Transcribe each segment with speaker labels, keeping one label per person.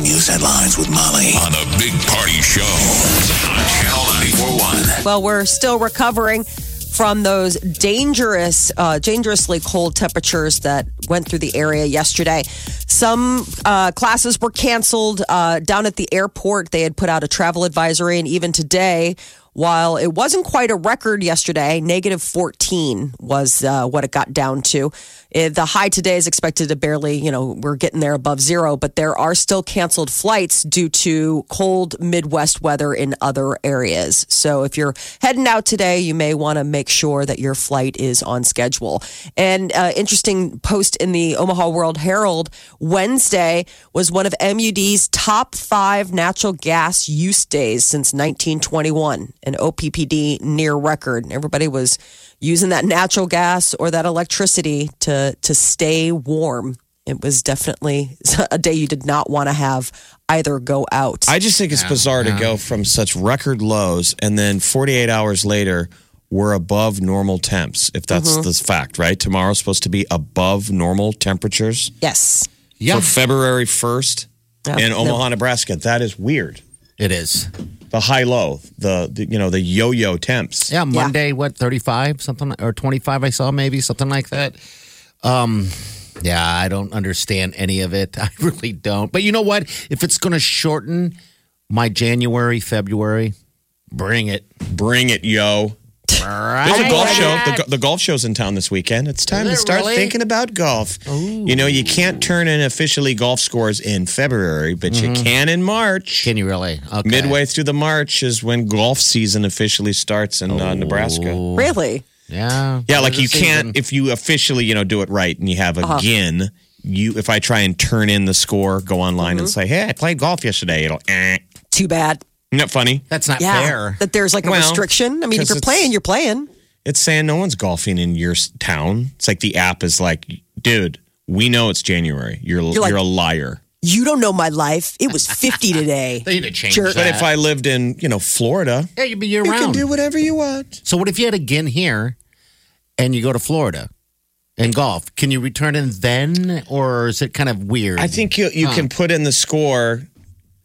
Speaker 1: Time news headlines with Molly on a big party show on Channel 941.
Speaker 2: Well, we're still recovering from those dangerous, uh, dangerously cold temperatures that went through the area yesterday. Some uh, classes were canceled uh, down at the airport. They had put out a travel advisory, and even today, while it wasn't quite a record yesterday, negative 14 was uh, what it got down to. Uh, the high today is expected to barely, you know, we're getting there above zero, but there are still canceled flights due to cold Midwest weather in other areas. So if you're heading out today, you may want to make sure that your flight is on schedule. And uh, interesting post in the Omaha World Herald Wednesday was one of MUD's top five natural gas use days since 1921, an OPPD near record. Everybody was using that natural gas or that electricity to to stay warm. It was definitely a day you did not want to have either go out.
Speaker 3: I just think it's bizarre to go from such record lows and then 48 hours later, we're above normal temps. If that's
Speaker 2: Mm-hmm.
Speaker 3: the fact, right? Tomorrow's supposed to be above normal temperatures
Speaker 2: yes.
Speaker 3: for February 1st
Speaker 2: Yeah.
Speaker 3: in
Speaker 2: No.
Speaker 3: Omaha, Nebraska. That is weird.
Speaker 4: It is.
Speaker 3: The high low, the, the you know the yo yo temps.
Speaker 4: Yeah, Monday, what, 35, something, or 25, I saw maybe, something like that. Um, yeah, I don't understand any of it. I really don't. But you know what? If it's going to shorten my January, February, bring it.
Speaker 3: Bring it, yo. There's a golf show. The, the golf show's in town this weekend. It's time
Speaker 4: Is
Speaker 3: to start
Speaker 4: really?
Speaker 3: thinking about golf. You know, you can't turn in officially golf scores in February, but you can in March.
Speaker 4: Can you really? Okay.
Speaker 3: Midway through the March is when golf season officially starts in uh, Nebraska.
Speaker 2: Really?
Speaker 4: Yeah.
Speaker 3: Yeah, like you can't
Speaker 4: season.
Speaker 3: if you officially you know do it right and you have a gin. You if I try and turn in the score, go online and say, "Hey, I played golf yesterday." It'll. Eh.
Speaker 2: Too bad.
Speaker 3: Isn't that funny?
Speaker 4: That's not
Speaker 2: Yeah.
Speaker 4: fair.
Speaker 2: That there's like a
Speaker 3: Well,
Speaker 2: restriction. I mean, if you're playing, you're playing.
Speaker 3: It's saying no one's golfing in your town. It's like the app is like, dude, we know it's January. You're you're,
Speaker 2: like-
Speaker 3: a liar.
Speaker 2: You don't know my life. It was 50 today.
Speaker 4: They need to change
Speaker 2: Jerk.
Speaker 4: that.
Speaker 3: But if I lived in you know Florida,
Speaker 4: yeah, you'd be year
Speaker 3: you can do whatever you want.
Speaker 4: So what if you had a gin here and you go to Florida and golf? Can you return in then or is it kind of weird?
Speaker 3: I think you you can put in the score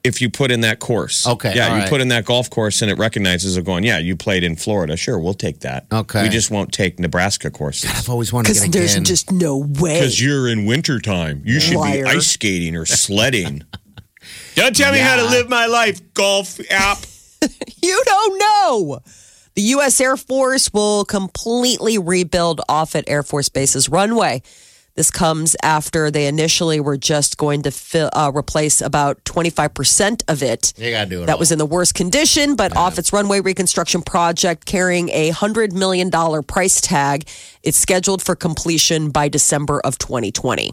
Speaker 3: if you put in that course.
Speaker 4: Okay,
Speaker 3: Yeah, you
Speaker 4: right.
Speaker 3: put in that golf course and it recognizes it going, yeah, you played in Florida. Sure, we'll take that.
Speaker 4: Okay.
Speaker 3: We just won't take Nebraska courses.
Speaker 4: I've always wanted to
Speaker 2: Because
Speaker 4: get a
Speaker 2: there's
Speaker 4: gin.
Speaker 2: just no way.
Speaker 3: Because you're in wintertime. You should
Speaker 2: Liar.
Speaker 3: be ice skating or sledding. Don't tell me how to live my life, golf app.
Speaker 2: You don't know. The U.S. Air Force will completely rebuild Offutt Air Force Base's runway. This comes after they initially were just going to fill, uh, replace about 25% of it.
Speaker 4: You gotta do it
Speaker 2: That
Speaker 4: all.
Speaker 2: was in the worst condition, but Offutt's runway reconstruction project carrying a $100 million price tag. It's scheduled for completion by December of 2020.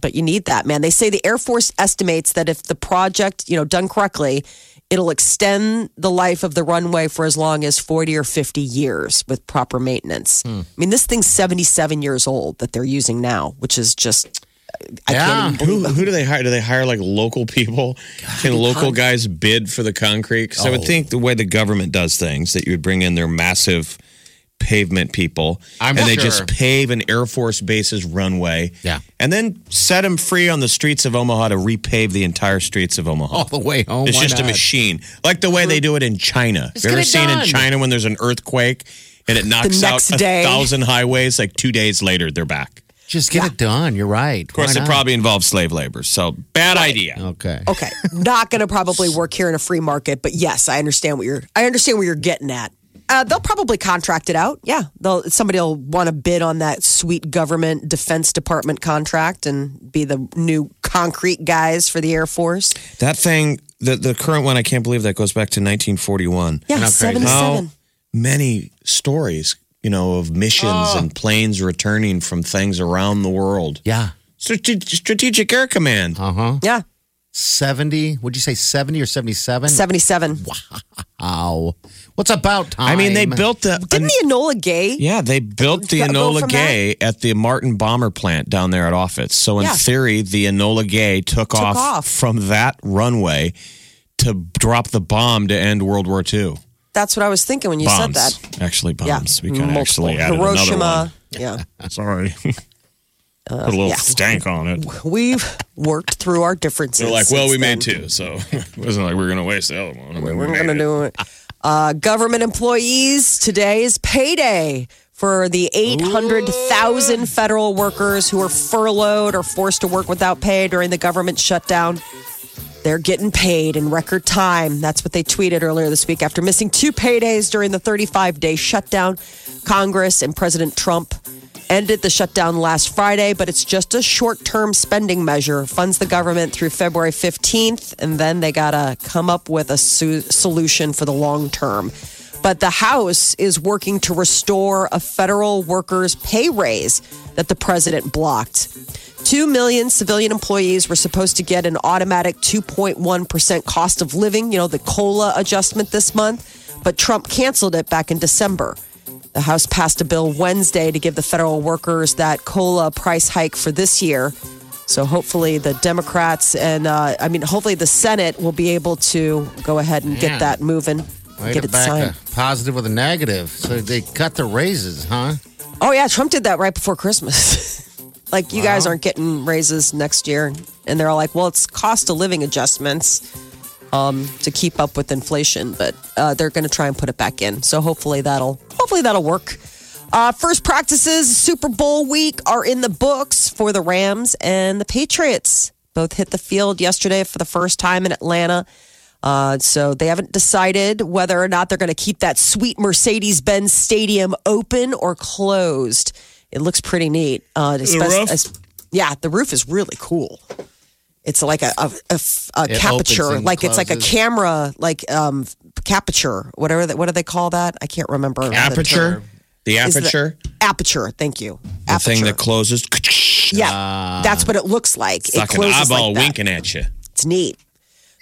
Speaker 2: But you need that, man. They say the Air Force estimates that if the project, you know, done correctly, it'll extend the life of the runway for as long as 40 or 50 years with proper maintenance.
Speaker 4: Hmm.
Speaker 2: I mean, this thing's 77 years old that they're using now, which is just I
Speaker 4: Yeah.
Speaker 2: can't even
Speaker 3: Who, who do they hire? Do they hire like local people? Can local guys bid for the concrete? Because I would think the way the government does things, that you would bring in their massive pavement people,
Speaker 4: I'm
Speaker 3: and they
Speaker 4: sure.
Speaker 3: just pave an Air Force base's runway,
Speaker 4: Yeah.
Speaker 3: and then set them free on the streets of Omaha to repave the entire streets of Omaha.
Speaker 4: all the way home.
Speaker 3: It's
Speaker 4: Why
Speaker 3: just a machine, like the way they do it in China.
Speaker 4: Just
Speaker 3: you ever
Speaker 4: it
Speaker 3: seen in. China when there's an earthquake and it knocks out
Speaker 2: next
Speaker 3: a
Speaker 2: day.
Speaker 3: thousand highways? Like two days later, they're back.
Speaker 4: Just get it done. You're right.
Speaker 3: Of course, it probably involves slave labor, so bad idea.
Speaker 4: Okay.
Speaker 2: Okay, not going to probably work here in a free market, but yes, I understand what you're. I understand where you're getting at. Uh, they'll probably contract it out. Yeah, they'll somebody will want to bid on that sweet government Defense Department contract and be the new concrete guys for the Air Force.
Speaker 3: That thing, the the current one, I can't believe that goes back to 1941.
Speaker 2: Yeah,
Speaker 4: Not crazy.
Speaker 2: seventy
Speaker 3: How many stories, you know, of missions and planes returning from things around the world?
Speaker 4: Yeah.
Speaker 3: Strate- Strategic Air Command.
Speaker 4: Uh huh.
Speaker 2: Yeah,
Speaker 4: 70. Would you say 70 or 77?
Speaker 2: 77.
Speaker 4: Wow. What's about time?
Speaker 3: I mean, they built the.
Speaker 2: Didn't the Enola Gay?
Speaker 3: Yeah, they built the
Speaker 2: Go
Speaker 3: Enola
Speaker 2: from
Speaker 3: Gay at the Martin Bomber plant down there at Offutt. So in
Speaker 2: Yeah.
Speaker 3: theory, the Enola Gay took, off,
Speaker 2: off.
Speaker 3: from that runway to drop the bomb to end World War II.
Speaker 2: That's what I was thinking when you
Speaker 3: bombs,
Speaker 2: said that.
Speaker 3: actually
Speaker 2: Yeah.
Speaker 3: bombs. We kind of
Speaker 2: Multiple.
Speaker 3: actually added
Speaker 2: Hiroshima. Yeah.
Speaker 3: another one. Sorry, uh, put a little
Speaker 2: yeah.
Speaker 3: stank on it.
Speaker 2: We've worked through our differences.
Speaker 3: They're like, well, we
Speaker 2: since
Speaker 3: made two, so it wasn't like we are going to waste the other one. I mean,
Speaker 2: We're
Speaker 3: made
Speaker 2: going to do it. Uh, government employees, today is payday for the 800,000 federal workers who were furloughed or forced to work without pay during the government shutdown. They're getting paid in record time. That's what they tweeted earlier this week. After missing two paydays during the 35 day shutdown, Congress and President Trump ended the shutdown last Friday, but it's just a short term spending measure. Funds the government through February 15th, and then they got to come up with a solution for the long term. But the House is working to restore a federal workers' pay raise that the president blocked. Two million civilian employees were supposed to get an automatic 2.1% cost of living, you know, the COLA adjustment this month, but Trump canceled it back in December. The House passed a bill Wednesday to give the federal workers that COLA price hike for this year. So hopefully the Democrats and, uh, I mean, hopefully the Senate will be able to go ahead and
Speaker 4: Man.
Speaker 2: get that moving,
Speaker 4: Way
Speaker 2: get it signed.
Speaker 4: positive with a negative. So they cut the raises, huh?
Speaker 2: Oh yeah, Trump did that right before Christmas. like you guys aren't getting raises next year, and they're all like, "Well, it's cost of living adjustments um, to keep up with inflation," but uh, they're going to try and put it back in. So hopefully that'll hopefully that'll work. Uh, first practices Super Bowl week are in the books for the Rams and the Patriots. Both hit the field yesterday for the first time in Atlanta. Uh, so they haven't decided whether or not they're going to keep that sweet Mercedes Benz Stadium open or closed. It looks pretty neat. Uh, espec-
Speaker 3: roof?
Speaker 2: as- yeah, the roof is really cool. It's like a, a, a, a
Speaker 4: It
Speaker 2: capature,
Speaker 4: opens and
Speaker 2: like it's like a camera, like um, capature, whatever. That, what do they call that? I can't remember. the
Speaker 3: Aperture,
Speaker 2: term.
Speaker 3: the
Speaker 2: Is the-
Speaker 3: aperture,
Speaker 2: aperture. Thank you.
Speaker 3: the
Speaker 2: aperture.
Speaker 3: thing that closes.
Speaker 2: yeah, ah. that's what it looks like.
Speaker 3: It's like an eyeball
Speaker 2: like that.
Speaker 3: winking at you.
Speaker 2: It's neat.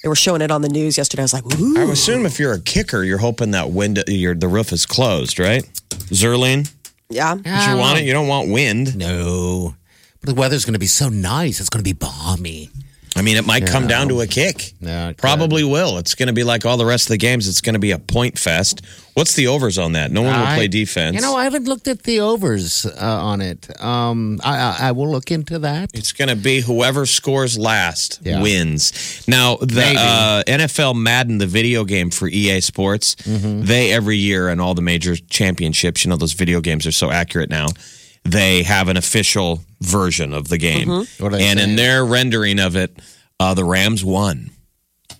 Speaker 2: They were showing it on the news yesterday. I was like, ooh.
Speaker 3: I assume if you're a kicker, you're hoping that window, your the roof is closed, right? Zerline,
Speaker 2: Yeah.
Speaker 3: Did you want it? You don't want wind.
Speaker 4: No. But the weather's going to be so nice. It's going to be balmy.
Speaker 3: I mean, it might come down to a kick.
Speaker 4: Yeah, it could.
Speaker 3: Probably will. It's going to be like all the rest of the games. It's going to be a point fest. What's the overs on that? No one will
Speaker 4: I-
Speaker 3: play defense.
Speaker 4: You know, I haven't looked at the overs uh, on it. Um, I, I, I will look into that.
Speaker 3: It's going to be whoever scores last
Speaker 4: Yeah.
Speaker 3: wins. Now, the uh, NFL Madden, the video game for EA Sports,
Speaker 4: Mm-hmm.
Speaker 3: they every year and all the major championships, you know, those video games are so accurate now. They have an official version of the game.
Speaker 4: Mm-hmm. What are
Speaker 3: and in their rendering of it, uh, the Rams won.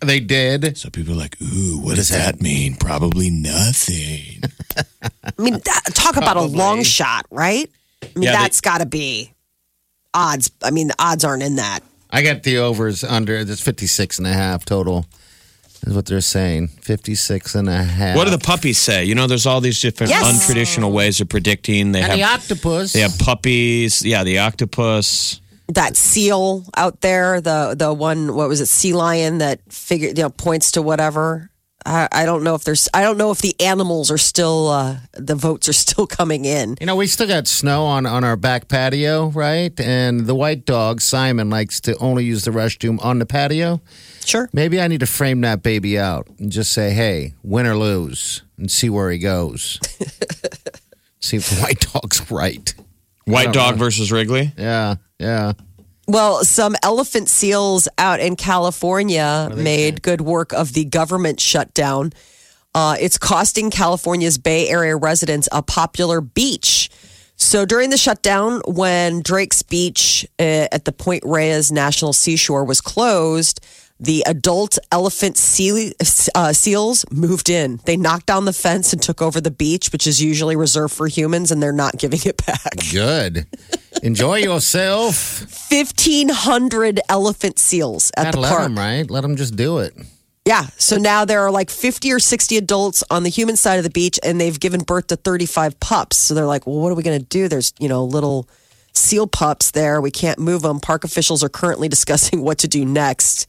Speaker 4: They did.
Speaker 3: So people are like, ooh, what does that mean? Probably nothing.
Speaker 2: I mean, that, talk about a long shot, right? I mean,
Speaker 3: Yeah, they-
Speaker 2: that's got to be odds. I mean, the odds aren't in that.
Speaker 4: I got the overs under. It's 56 and a half total. Is what they're saying. 56 and a half.
Speaker 3: What do the puppies say? You know, there's all these different
Speaker 2: Yes.
Speaker 3: untraditional ways of predicting. They
Speaker 4: And the
Speaker 3: have
Speaker 4: octopus.
Speaker 3: they have puppies. Yeah, the octopus.
Speaker 2: That seal out there, the the one, what was it, sea lion that figure, you know, points to whatever. I, I don't know if there's. I don't know if the animals are still. Uh, the votes are still coming in.
Speaker 4: You know, we still got snow on, on our back patio, right? And the white dog, Simon, likes to only use the restroom on the patio.
Speaker 2: Sure.
Speaker 4: Maybe I need to frame that baby out and just say, hey, win or lose, and see where he goes. see if the white dog's right.
Speaker 3: White dog
Speaker 4: know.
Speaker 3: versus Wrigley.
Speaker 4: Yeah, yeah.
Speaker 2: Well, some elephant seals out in California made good work of the government shutdown. Uh, it's costing California's Bay Area residents a popular beach. So during the shutdown, when Drake's Beach uh, at the Point Reyes National Seashore was closed, the adult elephant seal, uh, seals moved in. They knocked down the fence and took over the beach, which is usually reserved for humans, and they're not giving it back.
Speaker 4: Good. Enjoy yourself.
Speaker 2: 1,500 elephant seals at
Speaker 4: Gotta
Speaker 2: the
Speaker 4: let
Speaker 2: park.
Speaker 4: him, right? Let them just do it.
Speaker 2: Yeah. So now there are like 50 or 60 adults on the human side of the beach, and they've given birth to 35 pups. So they're like, well, what are we going to do? There's, you know, little seal pups there. We can't move them. Park officials are currently discussing what to do next.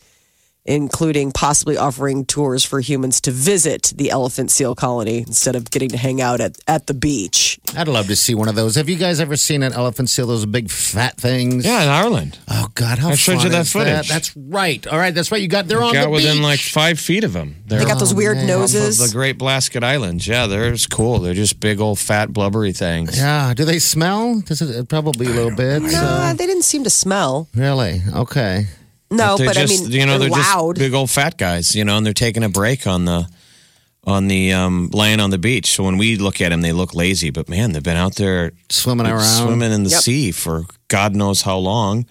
Speaker 2: Including possibly offering tours for humans to visit the elephant seal colony instead of getting to hang out at, at the beach.
Speaker 4: I'd love to see one of those. Have you guys ever seen an elephant seal? Those big fat things.
Speaker 3: Yeah, in Ireland.
Speaker 4: Oh God, how
Speaker 3: I showed you
Speaker 4: fun
Speaker 3: that
Speaker 4: is
Speaker 3: footage.
Speaker 4: That's right. All right, that's right. You got. They're on
Speaker 3: Got
Speaker 4: the
Speaker 3: within
Speaker 4: beach.
Speaker 3: like five feet of them. They're
Speaker 2: They got those weird
Speaker 3: off of
Speaker 2: noses.
Speaker 3: the Great Blasket Islands. Yeah, they're cool. They're just big old fat blubbery things.
Speaker 4: Yeah. Do they smell? Does it uh, probably a little bit?
Speaker 2: No,
Speaker 4: so- uh,
Speaker 2: they didn't seem to smell.
Speaker 4: Really? Okay.
Speaker 2: No,
Speaker 3: They're
Speaker 2: but I mean,
Speaker 3: you know,
Speaker 2: they're,
Speaker 3: they're,
Speaker 2: loud.
Speaker 3: just big old fat guys, you know, and they're taking a break on the on the um, laying on the beach. So when we look at them, they look lazy, but man, they've been out there
Speaker 4: Swimming around.
Speaker 3: swimming in the
Speaker 2: Yep.
Speaker 3: sea for God knows how long,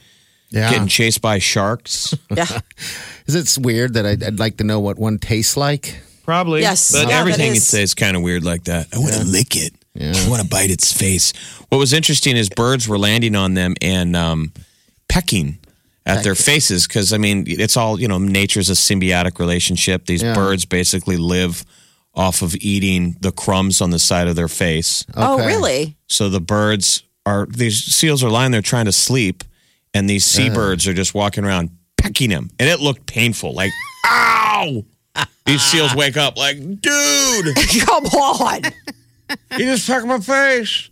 Speaker 4: Yeah.
Speaker 3: getting chased by sharks.
Speaker 2: yeah.
Speaker 4: Is it weird that I'd, I'd like to know what one tastes like?
Speaker 3: Probably,
Speaker 2: Yes.
Speaker 3: but
Speaker 2: Yeah,
Speaker 3: everything
Speaker 2: it
Speaker 3: says is kind of weird like that. I want to lick it. I want to bite its face. What was interesting is birds were landing on them and um, pecking at their faces because I mean it's all you know. Nature's a symbiotic relationship. These
Speaker 4: Yeah.
Speaker 3: birds basically live off of eating the crumbs on the side of their face.
Speaker 2: Oh,
Speaker 4: Okay.
Speaker 2: really?
Speaker 3: So the birds are these seals are lying there trying to sleep, and these seabirds are just walking around pecking them, and it looked painful. Like, ow! These seals wake up like, dude,
Speaker 2: Come on.
Speaker 3: you just pecked my face,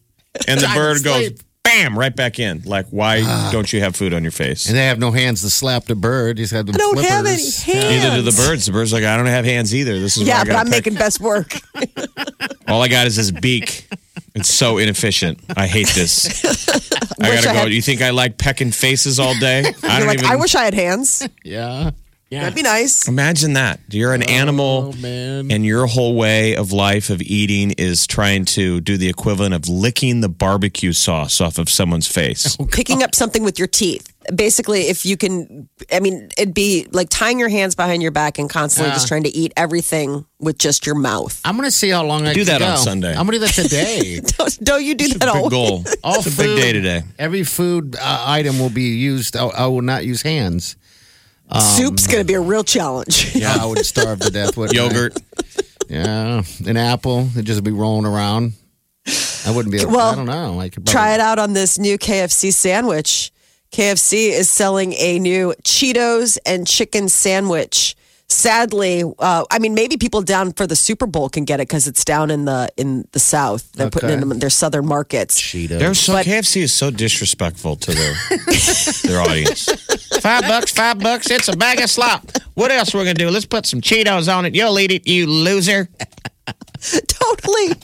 Speaker 3: and the bird goes,
Speaker 4: sleep.
Speaker 3: Bam, right back in. Like, why ah. don't you have food on your face?
Speaker 4: And they have no hands to slap the bird. He's got the
Speaker 2: I don't have any hands.
Speaker 3: Neither do the birds. The bird's like, I don't have hands either. This is
Speaker 2: Yeah, but I'm
Speaker 3: peck.
Speaker 2: making best work.
Speaker 3: All I got is this beak. It's so inefficient. I hate this. I gotta
Speaker 2: I
Speaker 3: go.
Speaker 2: had-
Speaker 3: You think I like pecking faces all day? I don't
Speaker 2: like,
Speaker 3: even.
Speaker 2: I wish I had hands.
Speaker 4: Yeah.
Speaker 2: That'd be nice.
Speaker 3: Imagine that. You're an animal,
Speaker 4: Oh, man.
Speaker 3: and your whole way of life of eating is trying to do the equivalent of licking the barbecue sauce off of someone's face.
Speaker 2: Picking up something with your teeth. Basically, if you can, I mean, it'd be like tying your hands behind your back and constantly just trying to eat everything with just your mouth.
Speaker 4: I'm going to see how long I
Speaker 3: Do
Speaker 4: can
Speaker 3: that on. Sunday.
Speaker 4: I'm going to do that today.
Speaker 2: Don't, don't you do that all
Speaker 3: Big goal.
Speaker 4: All
Speaker 3: It's a big day today.
Speaker 4: Every food uh, item will be used. I, I will not use hands.
Speaker 2: Soup's going to be a real challenge.
Speaker 4: Yeah, I would starve to death with
Speaker 3: Yogurt.
Speaker 4: Yeah, an apple. It'd just be rolling around. I wouldn't be. Able,
Speaker 2: Well,
Speaker 4: I don't know. I could probably,
Speaker 2: Try it out on this new KFC sandwich. KFC is selling a new Cheetos and chicken sandwich. Sadly, uh, I mean, maybe people down for the Super Bowl can get it because it's down in the in the South. They're putting it in their southern markets.
Speaker 4: Cheetos.
Speaker 3: They're so
Speaker 2: But-
Speaker 3: KFC is so disrespectful to their their audience. Five bucks, five bucks. It's a bag of slop. What else we're gonna do? Let's put some Cheetos on it. You'll eat it, you loser.
Speaker 2: totally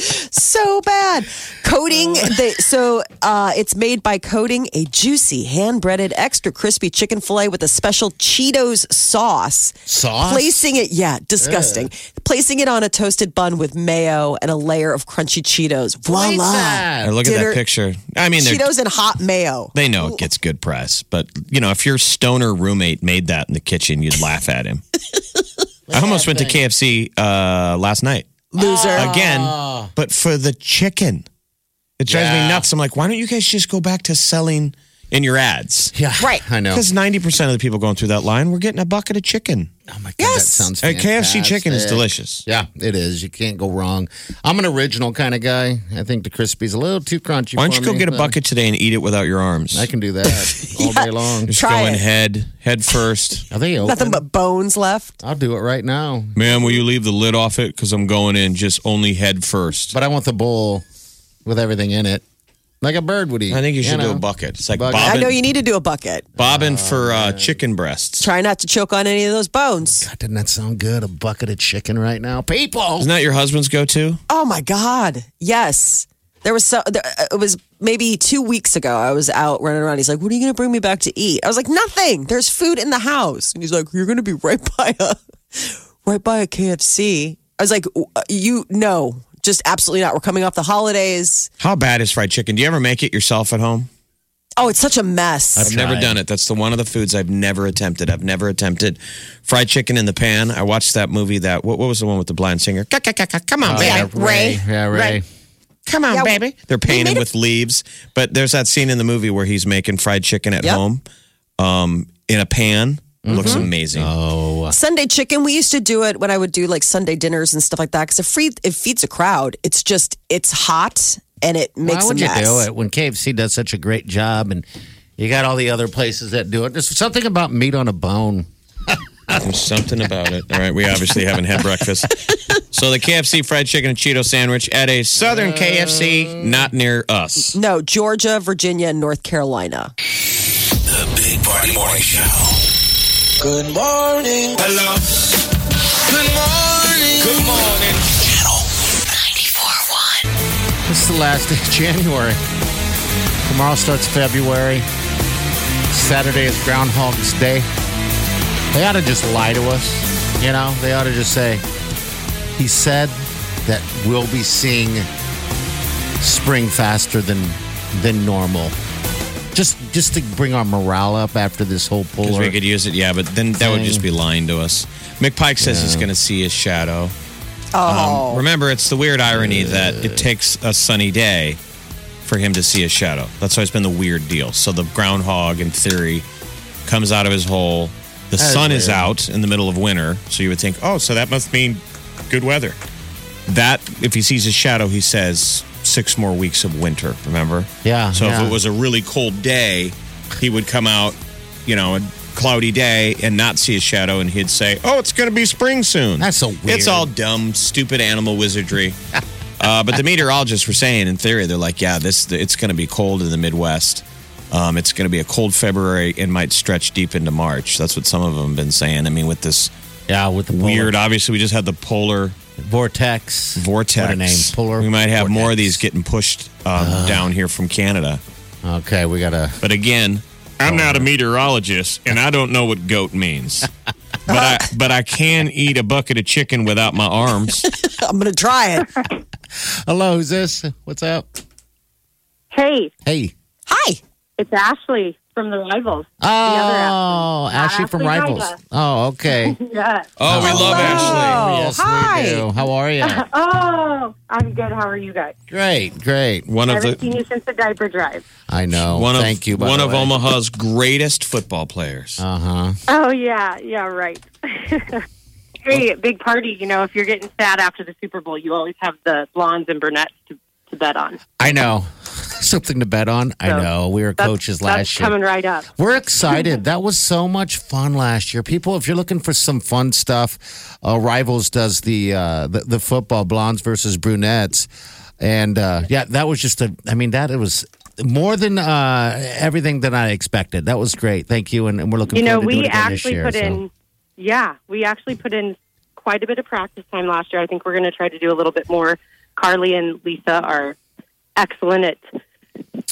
Speaker 2: so bad. Coating the so uh, it's made by coating a juicy hand breaded extra crispy chicken fillet with a special cheetos sauce.
Speaker 4: Sauce?
Speaker 2: placing it yeah disgusting. Placing it on a toasted bun with mayo and a layer of crunchy cheetos. Voila.
Speaker 4: that.
Speaker 3: Or look at that picture. I mean,
Speaker 2: cheetos and hot mayo.
Speaker 3: They know it gets good press, but you know, if your stoner roommate made that in the kitchen, you'd laugh at him. I almost went to KFC uh, last night
Speaker 2: loser
Speaker 3: again, but for the chicken. It drives me
Speaker 4: Yeah.
Speaker 3: nuts. I'm like, why don't you guys just go back to selling in your ads?
Speaker 4: Yeah,
Speaker 2: Right.
Speaker 4: I know.
Speaker 3: Because 90% of the people going through that line were getting a bucket of chicken.
Speaker 4: Oh my god,
Speaker 2: Yes.
Speaker 4: that sounds
Speaker 3: A KFC chicken is delicious.
Speaker 4: Yeah, it is. You can't go wrong. I'm an original kind of guy. I think the crispy's a little too crunchy.
Speaker 3: Why don't
Speaker 4: for
Speaker 3: you go
Speaker 4: me,
Speaker 3: get a
Speaker 4: but
Speaker 3: bucket today and eat it without your arms?
Speaker 4: I can do that all day long.
Speaker 3: Just
Speaker 2: Try
Speaker 3: go in
Speaker 2: it.
Speaker 3: head, head first.
Speaker 4: Are they open?
Speaker 2: nothing but bones left
Speaker 4: I'll do it right now.
Speaker 3: Man, will you leave the lid off it? Because I'm going in just only head first.
Speaker 4: But I want the bowl with everything in it, like a bird would eat.
Speaker 3: I think you should do
Speaker 4: know?
Speaker 3: a bucket. It's like
Speaker 4: Bucket.
Speaker 2: i
Speaker 3: bobbing,
Speaker 2: know you need to do a bucket
Speaker 3: bobbing for uh, chicken breasts.
Speaker 2: try not to choke on any of those bones
Speaker 4: God, doesn't that sound good? A bucket of chicken right now, people.
Speaker 3: Isn't that your husband's go-to?
Speaker 2: Oh my God. Yes. There was so, there, uh, it was maybe two weeks ago. I was out running around. He's like, What are you going to bring me back to eat? I was like, Nothing. There's food in the house. And he's like, You're going to be right by a, right by a KFC. I was like, "Uh, You, no, just absolutely not. We're coming off the holidays.
Speaker 3: How bad is fried chicken? Do you ever make it yourself at home?
Speaker 2: Oh, it's such a mess.
Speaker 3: I've never done it. That's the one of the foods I've never attempted. I've never attempted fried chicken in the pan. I watched that movie. That what, what was the one with the blind singer? Come on,
Speaker 4: Oh,
Speaker 3: baby.
Speaker 4: yeah, Ray. Yeah, Ray.
Speaker 2: Ray.
Speaker 3: Come on,
Speaker 2: Yeah,
Speaker 3: baby. They're paying
Speaker 2: made
Speaker 3: him
Speaker 2: it-
Speaker 3: with leaves. But there's that scene in the movie where he's making fried chicken at
Speaker 2: Yep.
Speaker 3: home um, in a pan. It Looks mm-hmm. amazing.
Speaker 4: Oh,
Speaker 2: Sunday chicken. We used to do it when I would do like Sunday dinners and stuff like that because it, free, it feeds a crowd. It's just, it's hot and it makes
Speaker 4: why would
Speaker 2: a
Speaker 4: you
Speaker 2: mess.
Speaker 4: do it when KFC does such a great job and you got all the other places that do it? There's something about meat on a bone.
Speaker 3: There's something about it. All right, we obviously haven't had breakfast. So the KFC fried chicken and Cheeto sandwich at a Southern uh, KFC, not near us.
Speaker 2: No, Georgia, Virginia, and North Carolina.
Speaker 1: The Big Party Morning Show. Good morning. Hello. Good morning. Good morning. Channel 94.1.
Speaker 4: This is the last day of January. Tomorrow starts February. Saturday is Groundhog's Day. They ought to just lie to us. You know, they ought to just say, he said that we'll be seeing spring faster than than normal. Just just to bring our morale up after this whole
Speaker 3: Because we could use it, yeah, but then that would just be lying to us. Mick Pike says he's going to see his shadow.
Speaker 2: Oh,
Speaker 3: Um, remember, it's the weird irony that it takes a sunny day for him to see a shadow. That's always been the weird deal. So the groundhog, in theory, comes out of his hole. The
Speaker 4: That is
Speaker 3: sun is
Speaker 4: weird.
Speaker 3: out in the middle of winter. So you would think, oh, so that must mean good weather. That, if he sees his shadow, he says six more weeks of winter, remember?
Speaker 4: Yeah,
Speaker 3: So
Speaker 4: yeah.
Speaker 3: if it was a really cold day, he would come out, you know, a cloudy day and not see his shadow, and he'd say, "Oh, it's going to be spring soon."
Speaker 4: That's so
Speaker 3: It's all dumb, stupid animal wizardry. uh, but the meteorologists were saying, in theory, they're like, "Yeah, this it's going to be cold in the Midwest. Um, it's going to be a cold February and might stretch deep into March." That's what some of them have been saying. I mean, with this
Speaker 4: yeah, with the polar
Speaker 3: weird, obviously, we just had the polar
Speaker 4: vortex.
Speaker 3: vortex.
Speaker 4: What a name. Polar
Speaker 3: we might have more of these getting pushed um, down here from Canada.
Speaker 4: Okay, we gotta.
Speaker 3: But again, I'm not a meteorologist, and I don't know what goat means. but I but I can eat a bucket of chicken without my arms.
Speaker 2: I'm going to try it.
Speaker 4: Hello, who's this? What's up?
Speaker 5: Hey,
Speaker 4: Hey.
Speaker 2: Hi.
Speaker 5: it's Ashley from the Rivals. The other
Speaker 4: Oh, Ashley from
Speaker 5: Ashley
Speaker 4: Rivals.
Speaker 5: Rivals.
Speaker 4: Oh, okay.
Speaker 5: Yeah.
Speaker 3: Oh, we love Ashley.
Speaker 4: yes,
Speaker 2: hi.
Speaker 4: we do. How are you?
Speaker 5: Oh, I'm good. How are you guys?
Speaker 4: great, great.
Speaker 3: One
Speaker 5: I
Speaker 3: of
Speaker 5: haven't
Speaker 3: the
Speaker 5: seen you since the diaper drive.
Speaker 4: I know.
Speaker 3: one of
Speaker 4: Thank you. by
Speaker 3: one
Speaker 4: the
Speaker 3: of
Speaker 4: way.
Speaker 3: Omaha's greatest football players.
Speaker 4: Uh huh.
Speaker 5: Oh yeah, yeah, right. hey, big party. You know, if you're getting sad after the Super Bowl, you always have the blondes and brunettes to, to bet on.
Speaker 4: I know. Something to bet on. I know. We were coaches last year.
Speaker 5: coming right up.
Speaker 4: We're excited. that was so much fun last year. People, if you're looking for some fun stuff, uh, Rivals does the, uh, the the football blondes versus brunettes, and uh, yeah, that was just a. I mean, that it was more than uh, everything that I expected. That was great. Thank you, and, and we're looking.
Speaker 5: You know,
Speaker 4: forward to doing
Speaker 5: we actually
Speaker 4: year,
Speaker 5: put
Speaker 4: so.
Speaker 5: in, yeah, we actually put in quite a bit of practice time last year. I think we're going to try to do a little bit more. Carly and Lisa are excellent at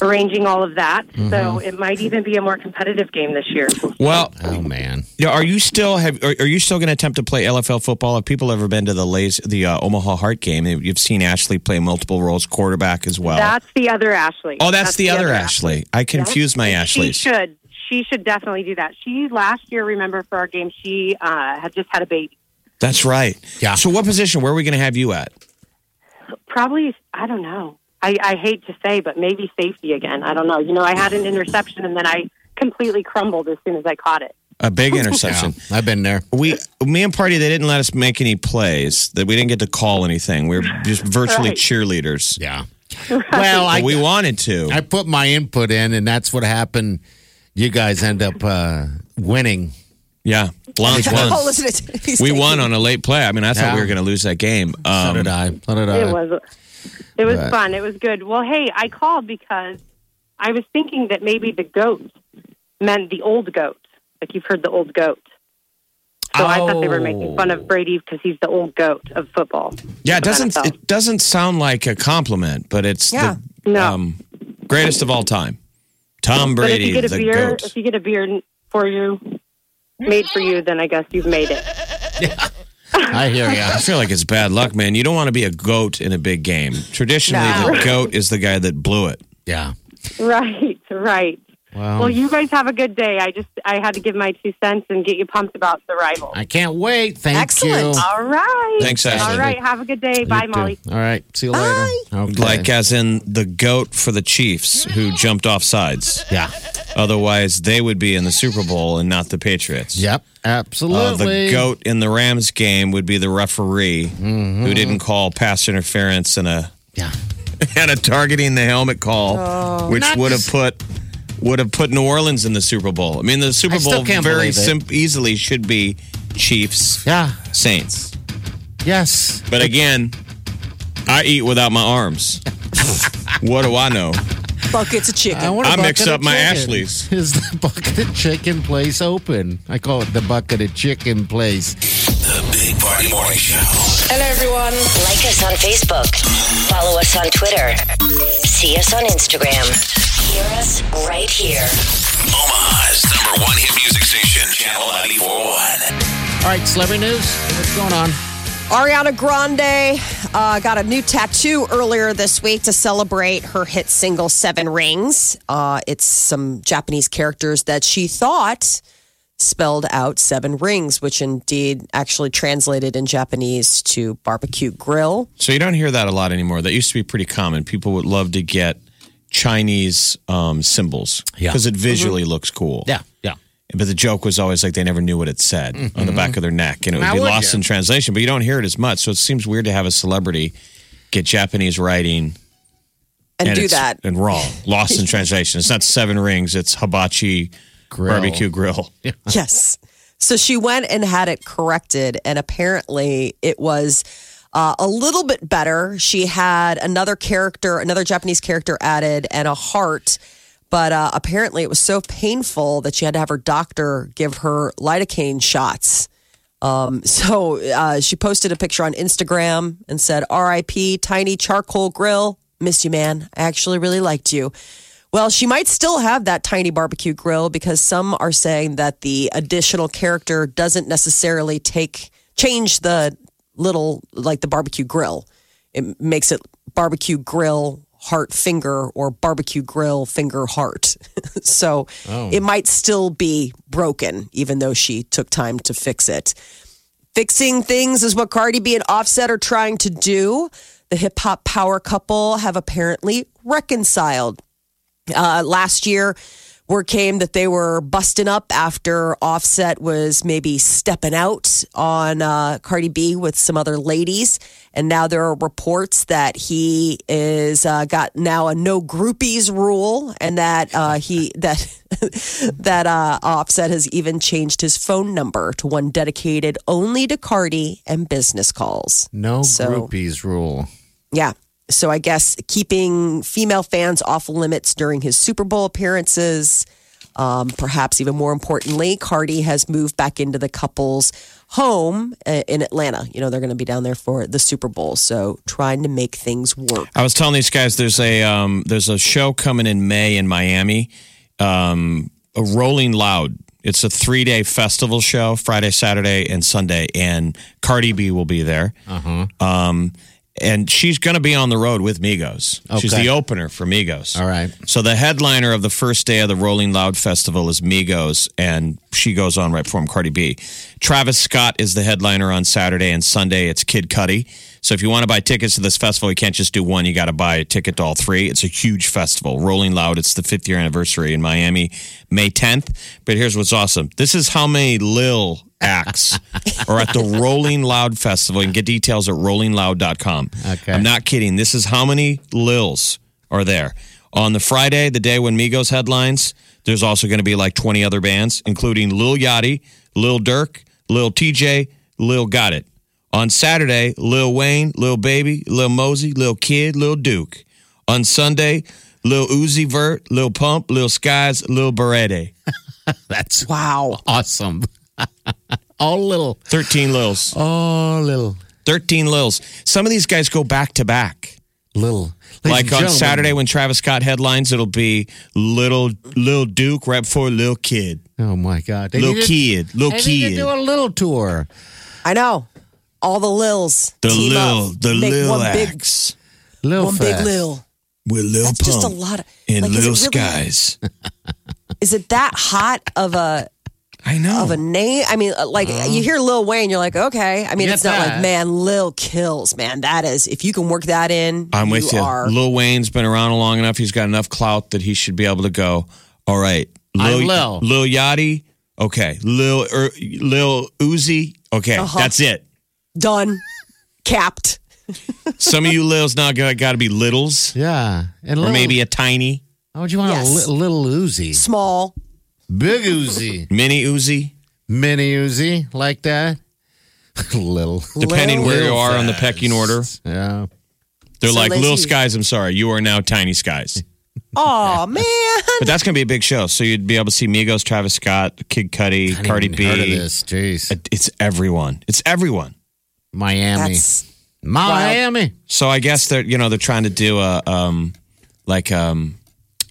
Speaker 5: arranging all of that.
Speaker 4: Mm-hmm.
Speaker 5: So it might even be a more competitive game this year.
Speaker 3: Well,
Speaker 4: Oh man,
Speaker 3: are you still have are, are you still going to attempt to play LFL football? Have people ever been to the Lays, the uh, Omaha Heart game? You've seen Ashley play multiple roles, quarterback as well.
Speaker 5: That's the other Ashley.
Speaker 3: oh, that's, the, other Ashley. I confuse my
Speaker 5: She
Speaker 3: Ashleys.
Speaker 5: should. She should definitely do that. She last year, remember for our game, she uh, had just had a baby.
Speaker 3: That's right.
Speaker 4: Yeah.
Speaker 3: So, what position? Where are we going to have you at?
Speaker 5: Probably, I don't know. I, I hate to say, but maybe safety again. I don't know. You know, I had an interception and then I completely crumbled as soon as I caught it.
Speaker 3: A big interception.
Speaker 4: Yeah, I've been there.
Speaker 3: We, me and Party, they didn't let us make any plays. That we didn't get to call anything. We were just virtually
Speaker 5: Right.
Speaker 3: cheerleaders.
Speaker 4: Yeah. Well, I
Speaker 3: we wanted to.
Speaker 4: I put my input in, and that's what happened. You guys end up uh, winning.
Speaker 3: yeah, Blondes
Speaker 2: Oh, listen to
Speaker 3: We
Speaker 2: taking-
Speaker 3: won on a late play. I mean, I thought
Speaker 4: Yeah.
Speaker 3: we were going to lose that game.
Speaker 4: So
Speaker 3: Um,
Speaker 4: did I. So did I.
Speaker 5: It was it was fun. It was good. Well, hey, I called because I was thinking that maybe the goat meant the old goat. Like you've heard the old goat. So I thought they were making fun of Brady because he's the old goat of football.
Speaker 3: yeah, it doesn't
Speaker 5: NFL.
Speaker 3: it doesn't sound like a compliment, but it's
Speaker 2: Yeah.
Speaker 3: the
Speaker 5: No.
Speaker 3: um, greatest of all time. Tom Brady,
Speaker 5: but if you get a beer,
Speaker 3: goat.
Speaker 5: if you get a beer for you, made for you, then I guess you've made it.
Speaker 4: I hear you.
Speaker 3: I feel like it's bad luck, man. You don't want to be a goat in a big game. Traditionally,
Speaker 2: No.
Speaker 3: the goat is the guy that blew it.
Speaker 4: Yeah.
Speaker 5: Right, right.
Speaker 4: Well,
Speaker 5: Well, you guys have a good day. I just I had to give my two cents and get you pumped about the rivals.
Speaker 4: I can't wait. Thank
Speaker 2: Excellent.
Speaker 4: you.
Speaker 5: All right.
Speaker 3: Thanks, Ashley.
Speaker 5: All right. Have a good day. Bye,
Speaker 4: too.
Speaker 5: Molly.
Speaker 4: All right. See you later. Okay.
Speaker 3: Like as in the goat for the Chiefs who jumped off sides.
Speaker 4: yeah.
Speaker 3: Otherwise, they would be in the Super Bowl and not the Patriots.
Speaker 4: Yep.
Speaker 3: Uh,
Speaker 4: Absolutely.
Speaker 3: the goat in the Rams game would be the referee
Speaker 4: Mm-hmm.
Speaker 3: who didn't call pass interference and a
Speaker 4: Yeah.
Speaker 3: and a targeting the helmet call, which would have
Speaker 4: just-
Speaker 3: put would have put New Orleans in the Super Bowl. I mean, the Super
Speaker 4: I still
Speaker 3: Bowl
Speaker 4: can't
Speaker 3: very
Speaker 4: believe it.
Speaker 3: sim- easily should be Chiefs,
Speaker 4: Yeah.
Speaker 3: Saints.
Speaker 4: Yes.
Speaker 3: But again, I eat without my arms. what do I know?
Speaker 2: Buckets of chicken.
Speaker 4: want a
Speaker 3: I mix
Speaker 4: bucket
Speaker 3: up my
Speaker 4: chicken.
Speaker 3: Ashleys.
Speaker 4: Is the bucket of chicken place open? I call it the bucket of chicken place.
Speaker 1: The Big Party Morning Show.
Speaker 6: Hello, everyone. Like us on Facebook. Follow us on Twitter. See us on Instagram. Hear us right here.
Speaker 1: Omaha's number one hit music station, Channel 941.
Speaker 4: All right, celebrity news. What's going on?
Speaker 2: Ariana Grande uh, got a new tattoo earlier this week to celebrate her hit single Seven Rings. Uh, it's some Japanese characters that she thought spelled out seven rings, which indeed actually translated in Japanese to barbecue grill.
Speaker 3: So you don't hear that a lot anymore. That used to be pretty common. People would love to get Chinese um, symbols
Speaker 4: Yeah.
Speaker 3: because it visually looks cool.
Speaker 4: Yeah, yeah.
Speaker 3: But the joke was always like they never knew what it said on the back of their neck, and it would
Speaker 4: How
Speaker 3: be
Speaker 4: would
Speaker 3: lost
Speaker 4: you?
Speaker 3: in translation. But you don't hear it as much, so it seems weird to have a celebrity get Japanese writing
Speaker 2: And, do that.
Speaker 3: and wrong, lost in translation. It's not seven rings; it's hibachi
Speaker 4: Grill.
Speaker 3: barbecue grill.
Speaker 2: Yes. So she went and had it corrected, and apparently it was uh, a little bit better. She had another character, another Japanese character added, and a heart. But uh, apparently it was so painful that she had to have her doctor give her lidocaine shots. Um, so uh, she posted a picture on Instagram and said, RIP, tiny charcoal grill. Miss you, man. I actually really liked you. Well, she might still have that tiny barbecue grill because some are saying that the additional character doesn't necessarily take change the little like the barbecue grill. It makes it barbecue grill heart finger or barbecue grill finger heart. so it might still be broken even though she took time to fix it. Fixing things is what Cardi B and Offset are trying to do. The hip hop power couple have apparently reconciled. Uh, last year, word came that they were busting up after Offset was maybe stepping out on uh, Cardi B with some other ladies, and now there are reports that he is uh, got now a no groupies rule, and that uh, he that that uh, Offset has even changed his phone number to one dedicated only to Cardi and business calls.
Speaker 4: No
Speaker 2: So-
Speaker 4: groupies rule.
Speaker 2: Yeah. So I guess keeping female fans off limits during his Super Bowl appearances. Um, perhaps even more importantly, Cardi has moved back into the couple's home uh, in Atlanta. You know, they're going to be down there for the Super Bowl. So trying to make things work.
Speaker 3: I was telling these guys there's a um, there's a show coming in May in Miami, um, a Rolling Loud. It's a three day festival show, Friday, Saturday, and Sunday, and Cardi B will be there. Uh-huh. Um, and she's going to be on the road with Migos. She's the opener for Migos.
Speaker 4: All right.
Speaker 3: So the headliner of the first day of the Rolling Loud Festival is Migos, and she goes on right before him, Cardi B. Travis Scott is the headliner on Saturday and Sunday. It's Kid Cudi. So if you want to buy tickets to this festival, you can't just do one. You got to buy a ticket to all three. It's a huge festival. Rolling Loud. It's the fifth year anniversary in Miami, May 10th. But here's what's awesome. This is how many Lil acts are at the Rolling Loud Festival. You can get details at rollingloud.com.
Speaker 4: Okay.
Speaker 3: I'm not kidding. This is how many Lils are there. On the Friday, the day when Migos headlines, there's also going to be like 20 other bands, including Lil Yachty, Lil Durk, Lil Tjay, Lil Gotit. On Saturday, Lil Wayne, Lil Baby, Lil Mosey, Lil Keed, Lil Duke. On Sunday, Lil Uzi Vert, Lil Pump, Lil Skies, Lil Berete.
Speaker 4: That's
Speaker 2: Wow.
Speaker 4: awesome. All little.
Speaker 3: 13 Lils.
Speaker 4: All little.
Speaker 3: 13 Lils. Some of these guys go back to back.
Speaker 4: Little. Ladies
Speaker 3: Like on Saturday when Travis Scott headlines, it'll be Little Lil Duke right before Lil Keed.
Speaker 4: Oh my God. They
Speaker 3: Lil
Speaker 4: need to-
Speaker 3: Kid. Lil
Speaker 4: They need to
Speaker 3: Kid.
Speaker 4: do a little tour.
Speaker 2: I know. All the Lils.
Speaker 3: The
Speaker 2: team
Speaker 3: Lil,
Speaker 2: up,
Speaker 3: the
Speaker 2: make
Speaker 3: Lil
Speaker 2: one big,
Speaker 3: acts.
Speaker 4: Lil
Speaker 2: one big Lil.
Speaker 3: With Lil
Speaker 2: That's
Speaker 3: Pump
Speaker 2: just a lot of.
Speaker 3: and
Speaker 2: like,
Speaker 3: Lil
Speaker 2: it really-
Speaker 3: Skies.
Speaker 2: Is it that hot of a
Speaker 3: I know.
Speaker 2: of a name? I mean, uh, like you hear Lil Wayne, you're like, okay. I mean, it's not like man, Lil kills, man. That is if you can work that in.
Speaker 3: I'm with you.
Speaker 2: Are,
Speaker 3: Lil Wayne's been around long enough. He's got enough clout that he should be able to go. All right,
Speaker 4: I'm Lil.
Speaker 3: Lil Yachty. Okay, Lil er, Lil Uzi. Okay,
Speaker 2: Uh-huh.
Speaker 3: that's it.
Speaker 2: Done, capped.
Speaker 3: Some of you Lils now got, got to be littles
Speaker 4: Yeah. And
Speaker 3: or
Speaker 4: little,
Speaker 3: maybe a tiny oh,
Speaker 4: How would you want
Speaker 2: Yes.
Speaker 4: a li- little Uzi?
Speaker 2: Small.
Speaker 4: Big Uzi.
Speaker 3: mini Uzi.
Speaker 4: Mini Uzi like that. little.
Speaker 3: Depending where you are on the pecking order,
Speaker 4: Yeah.
Speaker 3: they're
Speaker 2: So
Speaker 3: like
Speaker 2: Lacey-
Speaker 3: little skies. I'm sorry, you are now tiny skies.
Speaker 2: Oh man.
Speaker 3: But that's going to be a big show. So you'd be able to see Migos, Travis Scott, Kid Cudi,
Speaker 4: I
Speaker 3: Cardi
Speaker 4: even
Speaker 3: B.
Speaker 4: Heard of this. Jeez.
Speaker 3: It's everyone. It's everyone.
Speaker 4: Miami.
Speaker 2: That's
Speaker 4: Miami.
Speaker 3: So I guess they're you know they're trying to do a um like um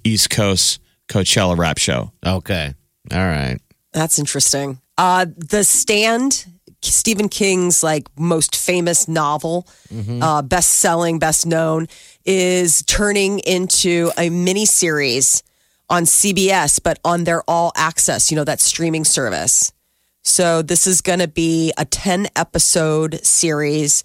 Speaker 3: East Coast Coachella rap show.
Speaker 4: Okay. All right.
Speaker 2: That's interesting. Uh, the Stand, Stephen King's like most famous novel, uh, best selling, best known, is turning into a mini series on CBS, but on their All Access, you know, that streaming service. So this is going to be a 10 episode series.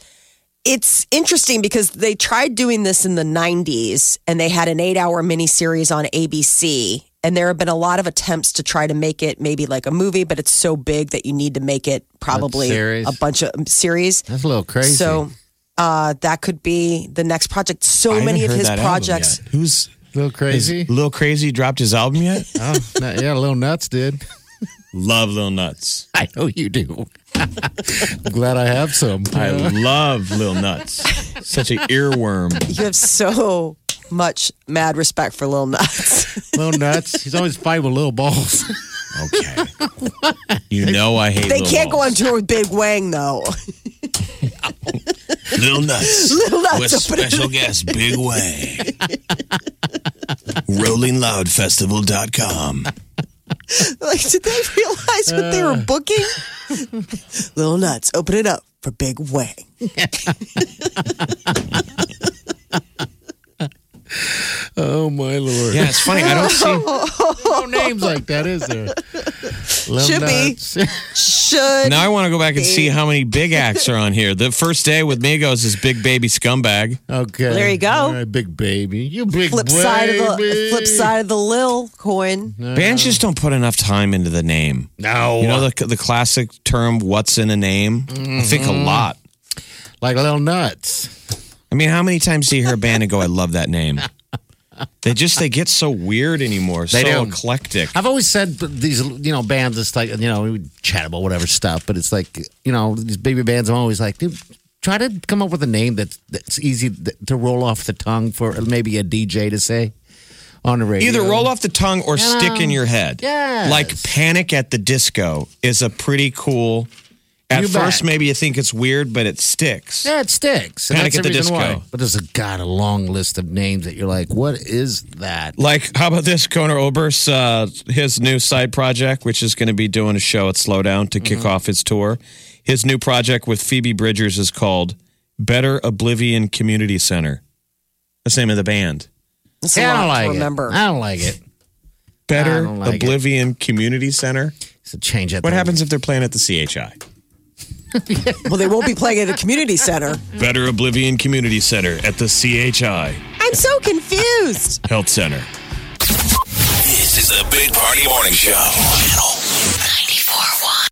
Speaker 2: It's interesting because they tried doing this in the 90s and they had an eight hour miniseries on ABC. And there have been a lot of attempts to try to make it maybe like a movie, but it's so big that you need to make it probably a bunch of um, series.
Speaker 4: That's a little crazy.
Speaker 2: So uh, that could be the next project. So
Speaker 3: I
Speaker 2: many of his projects.
Speaker 3: Who's
Speaker 4: a little crazy.
Speaker 3: Is Lil Crazy dropped his album yet?
Speaker 4: oh, no- yeah, Little Nuts did.
Speaker 3: Love Lil Nuts.
Speaker 4: I know you do. I'm glad I have some.
Speaker 3: I love Lil Nuts. Such an earworm.
Speaker 2: You have so much mad respect for Lil Nuts.
Speaker 4: Little Nuts. He's always fighting with little balls.
Speaker 3: Okay. You know I hate
Speaker 2: they
Speaker 3: Lil
Speaker 2: can't go on
Speaker 3: Nuts.
Speaker 2: tour with Big Wang though.
Speaker 3: Lil Nuts.
Speaker 2: Lil Nuts.
Speaker 3: With
Speaker 2: open it-
Speaker 3: special guest Big Way. RollingLoudFestival.com.
Speaker 2: Like, did they realize what they were uh. booking? Little nuts, open it up for Big Wang.
Speaker 4: oh my lord.
Speaker 3: Yeah, it's funny. I don't see.
Speaker 4: no names like that, is there? Little
Speaker 2: Should be. Should
Speaker 3: Now I want to go back and see how many big acts are on here. The first day with Migos is Big Baby Scumbag.
Speaker 4: Okay.
Speaker 2: There you go.
Speaker 4: All right, big baby. You big
Speaker 2: flip
Speaker 4: baby.
Speaker 2: side of the flip side of the Lil coin.
Speaker 3: Bands just don't put enough time into the name.
Speaker 4: No.
Speaker 3: You know the the classic term "What's in a name"? I think a mm-hmm. lot.
Speaker 4: like little nuts.
Speaker 3: I mean, how many times do you hear a band and go, "I love that name"? They just they get so weird anymore,
Speaker 4: They
Speaker 3: so
Speaker 4: do.
Speaker 3: eclectic.
Speaker 4: I've always said these, you know, bands. It's like, you know, we would chat about whatever stuff, but it's like, you know, these baby bands. I'm always like, dude, try to come up with a name that's that's easy to roll off the tongue for maybe a DJ to say on the radio.
Speaker 3: Either roll off the tongue or stick in your head.
Speaker 4: Yes.
Speaker 3: Like Panic at the Disco is a pretty cool. At
Speaker 4: You
Speaker 3: first,
Speaker 4: bet.
Speaker 3: maybe you think it's weird, but it sticks.
Speaker 4: Yeah, it sticks. And
Speaker 3: Panic
Speaker 4: that's
Speaker 3: at the
Speaker 4: reason
Speaker 3: Disco.
Speaker 4: why. But there's a god a long list of names that you're like, what is that?
Speaker 3: Like, how about this? Conor Oberst, uh, his new side project, which is going to be doing a show at Slowdown to kick off his tour. His new project with Phoebe Bridgers is called Better Oblivion Community Center. That's the name of the band.
Speaker 2: That's
Speaker 4: Yeah, I don't like
Speaker 2: to
Speaker 4: it. I don't like it.
Speaker 3: Better
Speaker 4: don't like it.
Speaker 3: Oblivion Community Center.
Speaker 4: So change it.
Speaker 3: What happens if they're playing at the CHI?
Speaker 2: Well, they won't be playing at a community center.
Speaker 3: Better Oblivion Community Center at the CHI
Speaker 2: I'm so confused.
Speaker 3: Health Center.
Speaker 1: This is the Big Party Morning Show. Channel